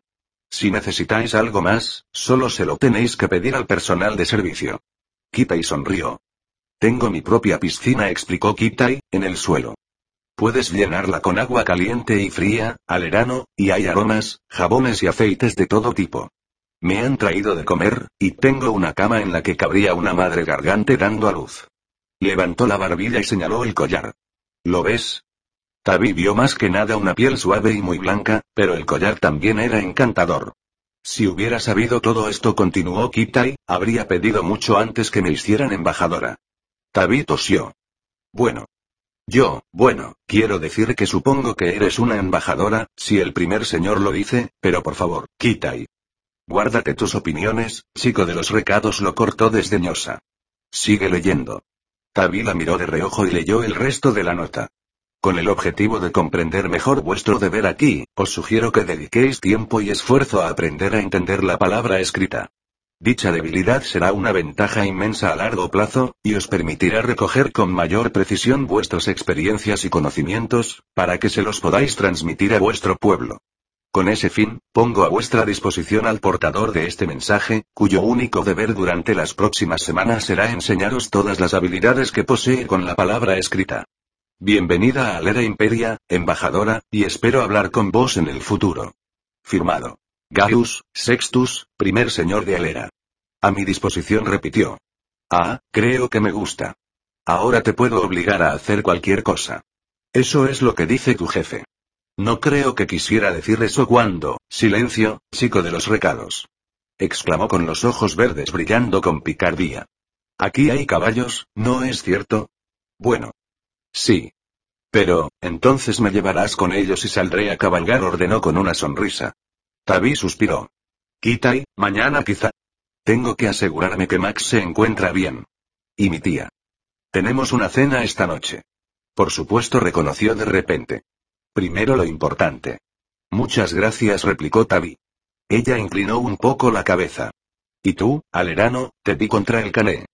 Si necesitáis algo más, solo se lo tenéis que pedir al personal de servicio. Kitai sonrió. Tengo mi propia piscina, explicó Kitai, en el suelo. Puedes llenarla con agua caliente y fría, alerano, y hay aromas, jabones y aceites de todo tipo. Me han traído de comer, y tengo una cama en la que cabría una madre gargante dando a luz. Levantó la barbilla y señaló el collar. ¿Lo ves? Tabi vio más que nada una piel suave y muy blanca, pero el collar también era encantador. Si hubiera sabido todo esto, continuó Kitai, habría pedido mucho antes que me hicieran embajadora. Tabi tosió. Bueno. Yo, bueno, quiero decir que supongo que eres una embajadora, si el primer señor lo dice, pero por favor, Kitai. Guárdate tus opiniones, chico de los recados lo cortó desdeñosa. Sigue leyendo. Tabi la miró de reojo y leyó el resto de la nota. Con el objetivo de comprender mejor vuestro deber aquí, os sugiero que dediquéis tiempo y esfuerzo a aprender a entender la palabra escrita. Dicha debilidad será una ventaja inmensa a largo plazo, y os permitirá recoger con mayor precisión vuestras experiencias y conocimientos, para que se los podáis transmitir a vuestro pueblo. Con ese fin, pongo a vuestra disposición al portador de este mensaje, cuyo único deber durante las próximas semanas será enseñaros todas las habilidades que posee con la palabra escrita. Bienvenida a Lera Imperia, embajadora, y espero hablar con vos en el futuro. Firmado. Gaius, Sextus, primer señor de Alera. A mi disposición repitió. Ah, creo que me gusta. Ahora te puedo obligar a hacer cualquier cosa. Eso es lo que dice tu jefe. No creo que quisiera decir eso cuando, silencio, chico de los recados. Exclamó con los ojos verdes brillando con picardía. Aquí hay caballos, ¿no es cierto? Bueno. Sí. Pero, entonces me llevarás con ellos y saldré a cabalgar, ordenó con una sonrisa. Tabi suspiró. Kitai, mañana quizá. Tengo que asegurarme que Max se encuentra bien. Y mi tía. Tenemos una cena esta noche. Por supuesto, reconoció de repente. Primero lo importante. Muchas gracias, replicó Tabi. Ella inclinó un poco la cabeza. Y tú, Alerano, te vi contra el cané.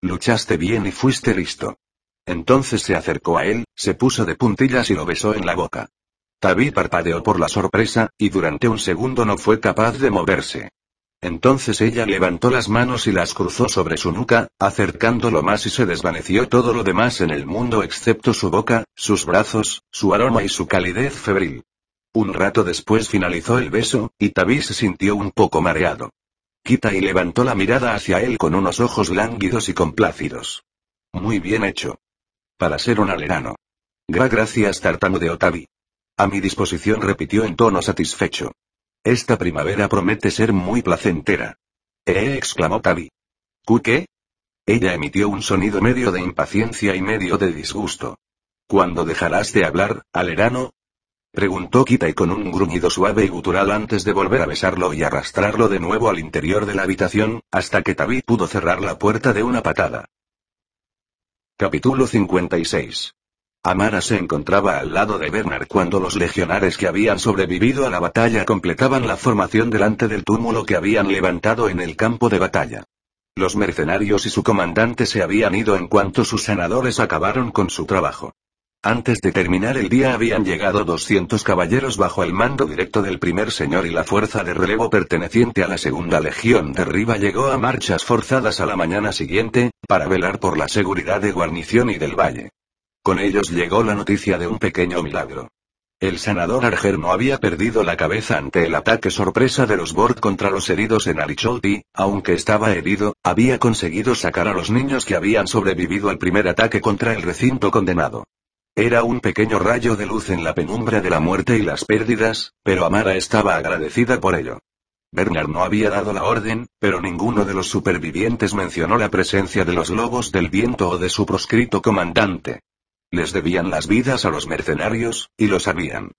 Luchaste bien y fuiste listo. Entonces se acercó a él, se puso de puntillas y lo besó en la boca. Tabi parpadeó por la sorpresa, y durante un segundo no fue capaz de moverse. Entonces ella levantó las manos y las cruzó sobre su nuca, acercándolo más y se desvaneció todo lo demás en el mundo excepto su boca, sus brazos, su aroma y su calidez febril. Un rato después finalizó el beso, y Tabi se sintió un poco mareado. Quita y levantó la mirada hacia él con unos ojos lánguidos y complácidos. Muy bien hecho. Para ser un alerano. Gra gracias tartamudeó Tabi. A mi disposición repitió en tono satisfecho. Esta primavera promete ser muy placentera. ¡Eh! exclamó Tabi. ¿Cu qué? Ella emitió un sonido medio de impaciencia y medio de disgusto. ¿Cuándo dejarás de hablar, alerano? Preguntó Kitai con un gruñido suave y gutural antes de volver a besarlo y arrastrarlo de nuevo al interior de la habitación, hasta que Tabi pudo cerrar la puerta de una patada. Capítulo 56 Amara se encontraba al lado de Bernard cuando los legionares que habían sobrevivido a la batalla completaban la formación delante del túmulo que habían levantado en el campo de batalla. Los mercenarios y su comandante se habían ido en cuanto sus senadores acabaron con su trabajo. Antes de terminar el día habían llegado 200 caballeros bajo el mando directo del primer señor y la fuerza de relevo perteneciente a la segunda legión de Riva llegó a marchas forzadas a la mañana siguiente, para velar por la seguridad de guarnición y del valle. Con ellos llegó la noticia de un pequeño milagro. El sanador Arger no había perdido la cabeza ante el ataque sorpresa de los Bord contra los heridos en Aricholt y, aunque estaba herido, había conseguido sacar a los niños que habían sobrevivido al primer ataque contra el recinto condenado. Era un pequeño rayo de luz en la penumbra de la muerte y las pérdidas, pero Amara estaba agradecida por ello. Bernard no había dado la orden, pero ninguno de los supervivientes mencionó la presencia de los lobos del viento o de su proscrito comandante. Les debían las vidas a los mercenarios, y lo sabían.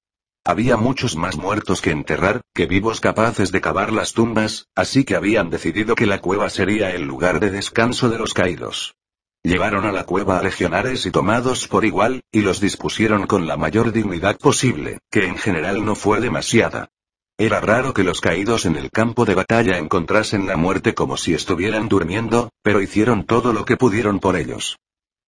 Había muchos más muertos que enterrar, que vivos capaces de cavar las tumbas, así que habían decidido que la cueva sería el lugar de descanso de los caídos. Llevaron a la cueva a legionares y tomados por igual, y los dispusieron con la mayor dignidad posible, que en general no fue demasiada. Era raro que los caídos en el campo de batalla encontrasen la muerte como si estuvieran durmiendo, pero hicieron todo lo que pudieron por ellos.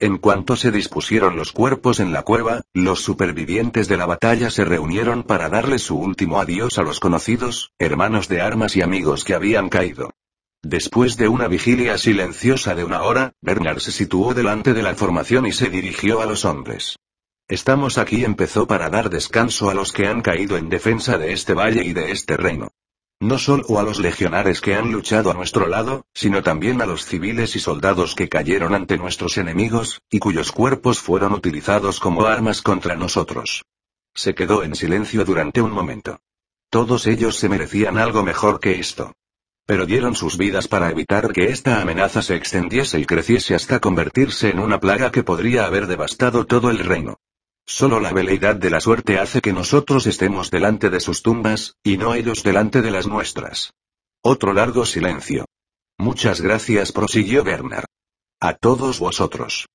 En cuanto se dispusieron los cuerpos en la cueva, los supervivientes de la batalla se reunieron para darle su último adiós a los conocidos, hermanos de armas y amigos que habían caído. Después de una vigilia silenciosa de una hora, Bernard se situó delante de la formación y se dirigió a los hombres. Estamos aquí empezó para dar descanso a los que han caído en defensa de este valle y de este reino. No solo a los legionares que han luchado a nuestro lado, sino también a los civiles y soldados que cayeron ante nuestros enemigos, y cuyos cuerpos fueron utilizados como armas contra nosotros. Se quedó en silencio durante un momento. Todos ellos se merecían algo mejor que esto. Pero dieron sus vidas para evitar que esta amenaza se extendiese y creciese hasta convertirse en una plaga que podría haber devastado todo el reino. Solo la veleidad de la suerte hace que nosotros estemos delante de sus tumbas, y no ellos delante de las nuestras. Otro largo silencio. Muchas gracias, prosiguió Bernard. A todos vosotros.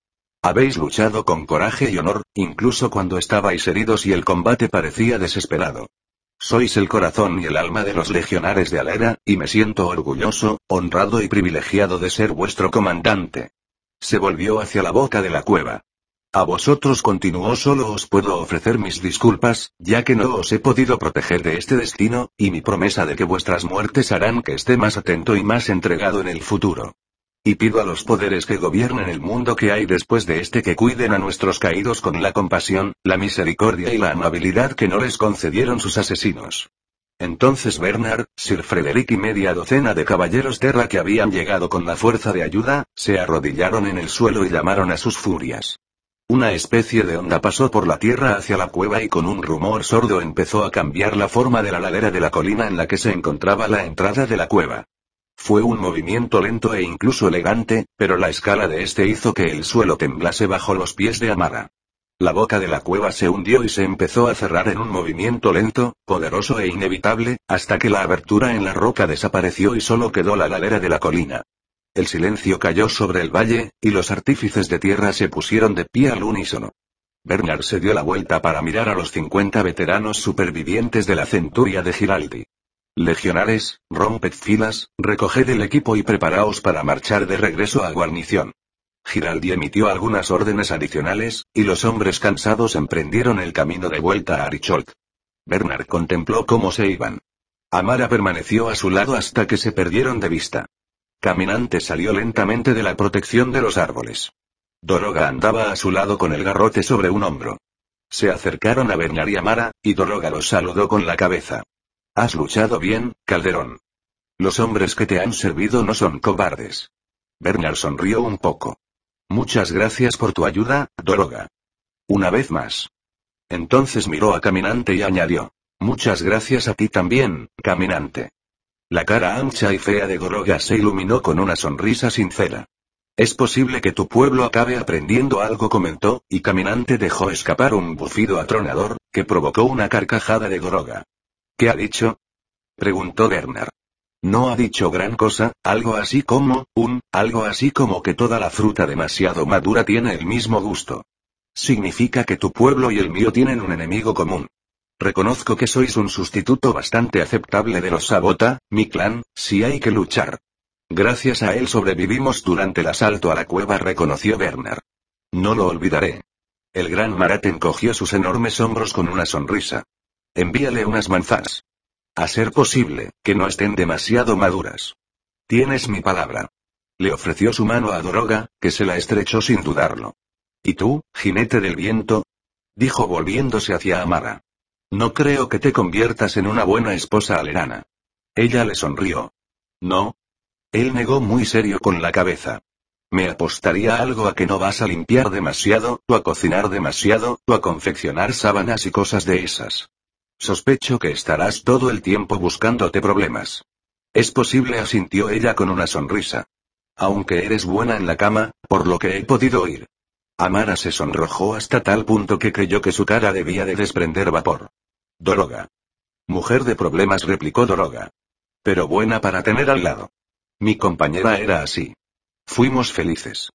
Habéis luchado con coraje y honor, incluso cuando estabais heridos y el combate parecía desesperado. Sois el corazón y el alma de los legionares de Alera, y me siento orgulloso, honrado y privilegiado de ser vuestro comandante. Se volvió hacia la boca de la cueva. A vosotros continuó solo os puedo ofrecer mis disculpas, ya que no os he podido proteger de este destino, y mi promesa de que vuestras muertes harán que esté más atento y más entregado en el futuro. Y pido a los poderes que gobiernen el mundo que hay después de este que cuiden a nuestros caídos con la compasión, la misericordia y la amabilidad que no les concedieron sus asesinos. Entonces Bernard, Sir Frederick y media docena de caballeros terra que habían llegado con la fuerza de ayuda, se arrodillaron en el suelo y llamaron a sus furias. Una especie de onda pasó por la tierra hacia la cueva y con un rumor sordo empezó a cambiar la forma de la ladera de la colina en la que se encontraba la entrada de la cueva. Fue un movimiento lento e incluso elegante, pero la escala de este hizo que el suelo temblase bajo los pies de Amara. La boca de la cueva se hundió y se empezó a cerrar en un movimiento lento, poderoso e inevitable, hasta que la abertura en la roca desapareció y solo quedó la ladera de la colina. El silencio cayó sobre el valle, y los artífices de tierra se pusieron de pie al unísono. Bernard se dio la vuelta para mirar a los 50 veteranos supervivientes de la centuria de Giraldi. Legionares, romped filas, recoged el equipo y preparaos para marchar de regreso a guarnición. Giraldi emitió algunas órdenes adicionales, y los hombres cansados emprendieron el camino de vuelta a Aricholt. Bernard contempló cómo se iban. Amara permaneció a su lado hasta que se perdieron de vista. Caminante salió lentamente de la protección de los árboles. Doroga andaba a su lado con el garrote sobre un hombro. Se acercaron a Bernard y Amara, y Doroga los saludó con la cabeza. Has luchado bien, Calderón. Los hombres que te han servido no son cobardes. Bernard sonrió un poco. Muchas gracias por tu ayuda, Doroga. Una vez más. Entonces miró a Caminante y añadió. Muchas gracias a ti también, Caminante. La cara ancha y fea de Goroga se iluminó con una sonrisa sincera. Es posible que tu pueblo acabe aprendiendo algo, comentó, y Caminante dejó escapar un bufido atronador, que provocó una carcajada de Goroga. ¿Qué ha dicho? preguntó Bernard. No ha dicho gran cosa, algo así como, un, algo así como que toda la fruta demasiado madura tiene el mismo gusto. Significa que tu pueblo y el mío tienen un enemigo común. Reconozco que sois un sustituto bastante aceptable de los Sabota, mi clan, si hay que luchar. Gracias a él sobrevivimos durante el asalto a la cueva, reconoció Bernard. No lo olvidaré. El gran Marat encogió sus enormes hombros con una sonrisa. Envíale unas manzanas. A ser posible, que no estén demasiado maduras. Tienes mi palabra. Le ofreció su mano a Doroga, que se la estrechó sin dudarlo. ¿Y tú, jinete del viento? Dijo volviéndose hacia Amara. No creo que te conviertas en una buena esposa alerana. Ella le sonrió. No. Él negó muy serio con la cabeza. Me apostaría algo a que no vas a limpiar demasiado, o a cocinar demasiado, o a confeccionar sábanas y cosas de esas. Sospecho que estarás todo el tiempo buscándote problemas. Es posible, asintió ella con una sonrisa. Aunque eres buena en la cama, por lo que he podido oír. Amara se sonrojó hasta tal punto que creyó que su cara debía de desprender vapor. Doroga. Mujer de problemas, replicó Doroga. Pero buena para tener al lado. Mi compañera era así. Fuimos felices.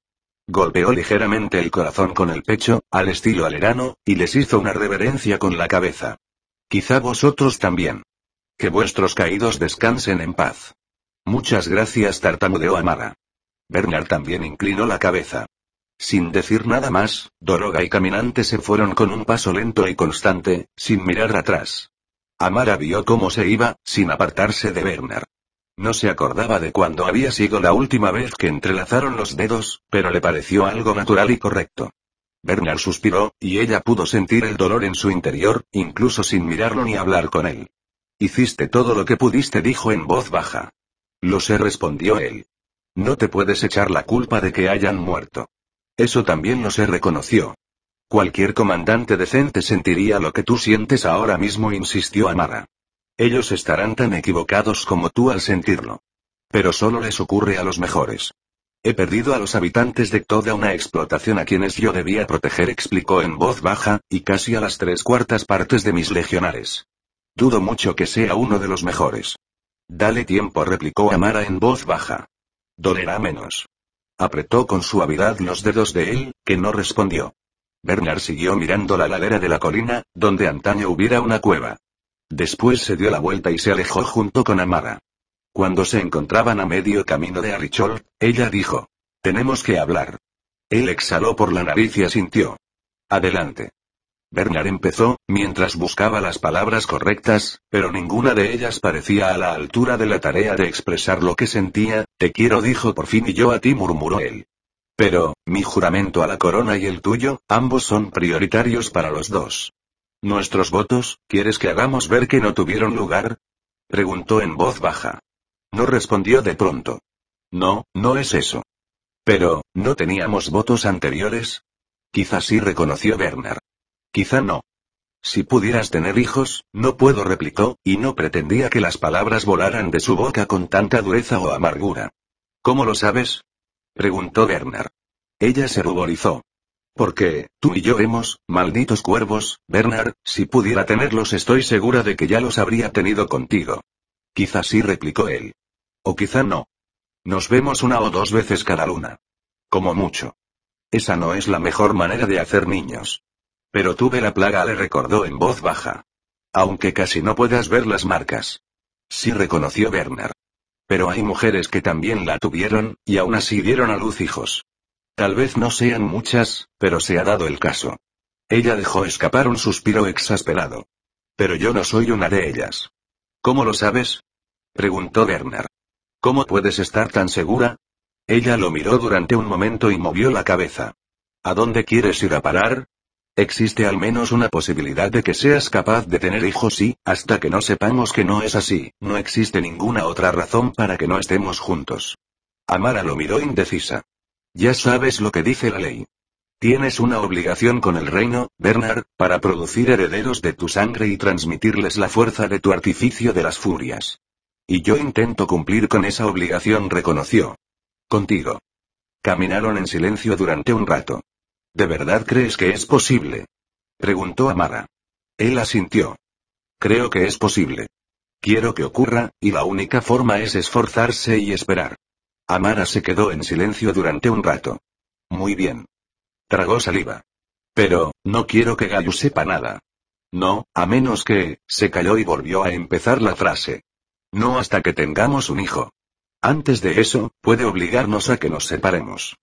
Golpeó ligeramente el corazón con el pecho, al estilo alerano, y les hizo una reverencia con la cabeza. Quizá vosotros también. Que vuestros caídos descansen en paz. Muchas gracias, tartamudeó Amara. Bernard también inclinó la cabeza. Sin decir nada más, Doroga y Caminante se fueron con un paso lento y constante, sin mirar atrás. Amara vio cómo se iba, sin apartarse de Bernard. No se acordaba de cuándo había sido la última vez que entrelazaron los dedos, pero le pareció algo natural y correcto. Bernard suspiró, y ella pudo sentir el dolor en su interior, incluso sin mirarlo ni hablar con él. Hiciste todo lo que pudiste, dijo en voz baja. Lo sé, respondió él. No te puedes echar la culpa de que hayan muerto. Eso también lo se reconoció. Cualquier comandante decente sentiría lo que tú sientes ahora mismo, insistió Amara. Ellos estarán tan equivocados como tú al sentirlo. Pero solo les ocurre a los mejores. He perdido a los habitantes de toda una explotación a quienes yo debía proteger, explicó en voz baja, y casi a las tres cuartas partes de mis legionares. Dudo mucho que sea uno de los mejores. Dale tiempo, replicó Amara en voz baja. Dolerá menos. Apretó con suavidad los dedos de él, que no respondió. Bernard siguió mirando la ladera de la colina, donde antaño hubiera una cueva. Después se dio la vuelta y se alejó junto con Amara. Cuando se encontraban a medio camino de Arichol, ella dijo. Tenemos que hablar. Él exhaló por la nariz y asintió. Adelante. Bernard empezó, mientras buscaba las palabras correctas, pero ninguna de ellas parecía a la altura de la tarea de expresar lo que sentía, te quiero dijo por fin y yo a ti murmuró él. Pero, mi juramento a la corona y el tuyo, ambos son prioritarios para los dos. ¿Nuestros votos, quieres que hagamos ver que no tuvieron lugar? Preguntó en voz baja. No respondió de pronto. No, no es eso. Pero, ¿no teníamos votos anteriores? Quizás sí reconoció Bernard. Quizá no. Si pudieras tener hijos, no puedo, replicó, y no pretendía que las palabras volaran de su boca con tanta dureza o amargura. ¿Cómo lo sabes? preguntó Bernard. Ella se ruborizó. Porque, tú y yo hemos, malditos cuervos, Bernard, si pudiera tenerlos estoy segura de que ya los habría tenido contigo. Quizá sí, replicó él. O quizá no. Nos vemos una o dos veces cada luna. Como mucho. Esa no es la mejor manera de hacer niños. Pero tuve la plaga, le recordó en voz baja. Aunque casi no puedas ver las marcas. Sí reconoció Bernard. Pero hay mujeres que también la tuvieron, y aún así dieron a luz hijos. Tal vez no sean muchas, pero se ha dado el caso. Ella dejó escapar un suspiro exasperado. Pero yo no soy una de ellas. ¿Cómo lo sabes? preguntó Bernard. ¿Cómo puedes estar tan segura? Ella lo miró durante un momento y movió la cabeza. ¿A dónde quieres ir a parar? Existe al menos una posibilidad de que seas capaz de tener hijos y, hasta que no sepamos que no es así, no existe ninguna otra razón para que no estemos juntos. Amara lo miró indecisa. Ya sabes lo que dice la ley. Tienes una obligación con el reino, Bernard, para producir herederos de tu sangre y transmitirles la fuerza de tu artificio de las furias. Y yo intento cumplir con esa obligación, reconoció. Contigo. Caminaron en silencio durante un rato. ¿De verdad crees que es posible? Preguntó Amara. Él asintió. Creo que es posible. Quiero que ocurra, y la única forma es esforzarse y esperar. Amara se quedó en silencio durante un rato. Muy bien. Tragó saliva. Pero, no quiero que Gayu sepa nada. No, a menos que, se calló y volvió a empezar la frase. No hasta que tengamos un hijo. Antes de eso, puede obligarnos a que nos separemos.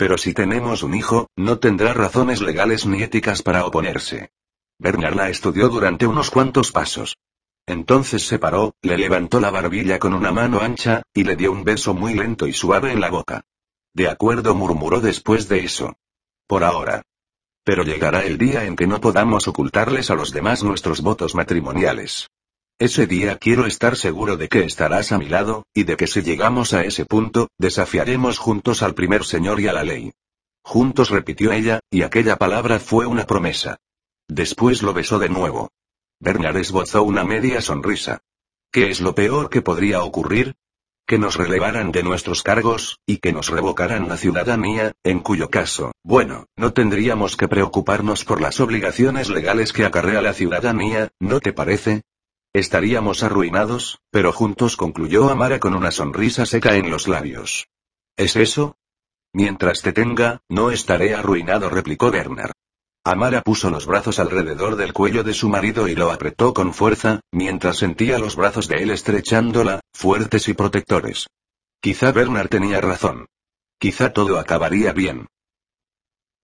Pero si tenemos un hijo, no tendrá razones legales ni éticas para oponerse. Bernard la estudió durante unos cuantos pasos. Entonces se paró, le levantó la barbilla con una mano ancha, y le dio un beso muy lento y suave en la boca. De acuerdo murmuró después de eso. Por ahora. Pero llegará el día en que no podamos ocultarles a los demás nuestros votos matrimoniales. Ese día quiero estar seguro de que estarás a mi lado, y de que si llegamos a ese punto, desafiaremos juntos al primer señor y a la ley. Juntos repitió ella, y aquella palabra fue una promesa. Después lo besó de nuevo. Bernard esbozó una media sonrisa. ¿Qué es lo peor que podría ocurrir? Que nos relevaran de nuestros cargos, y que nos revocaran la ciudadanía, en cuyo caso, bueno, no tendríamos que preocuparnos por las obligaciones legales que acarrea la ciudadanía, ¿no te parece? Estaríamos arruinados, pero juntos concluyó Amara con una sonrisa seca en los labios. ¿Es eso? Mientras te tenga, no estaré arruinado, replicó Bernard. Amara puso los brazos alrededor del cuello de su marido y lo apretó con fuerza, mientras sentía los brazos de él estrechándola, fuertes y protectores. Quizá Bernard tenía razón. Quizá todo acabaría bien.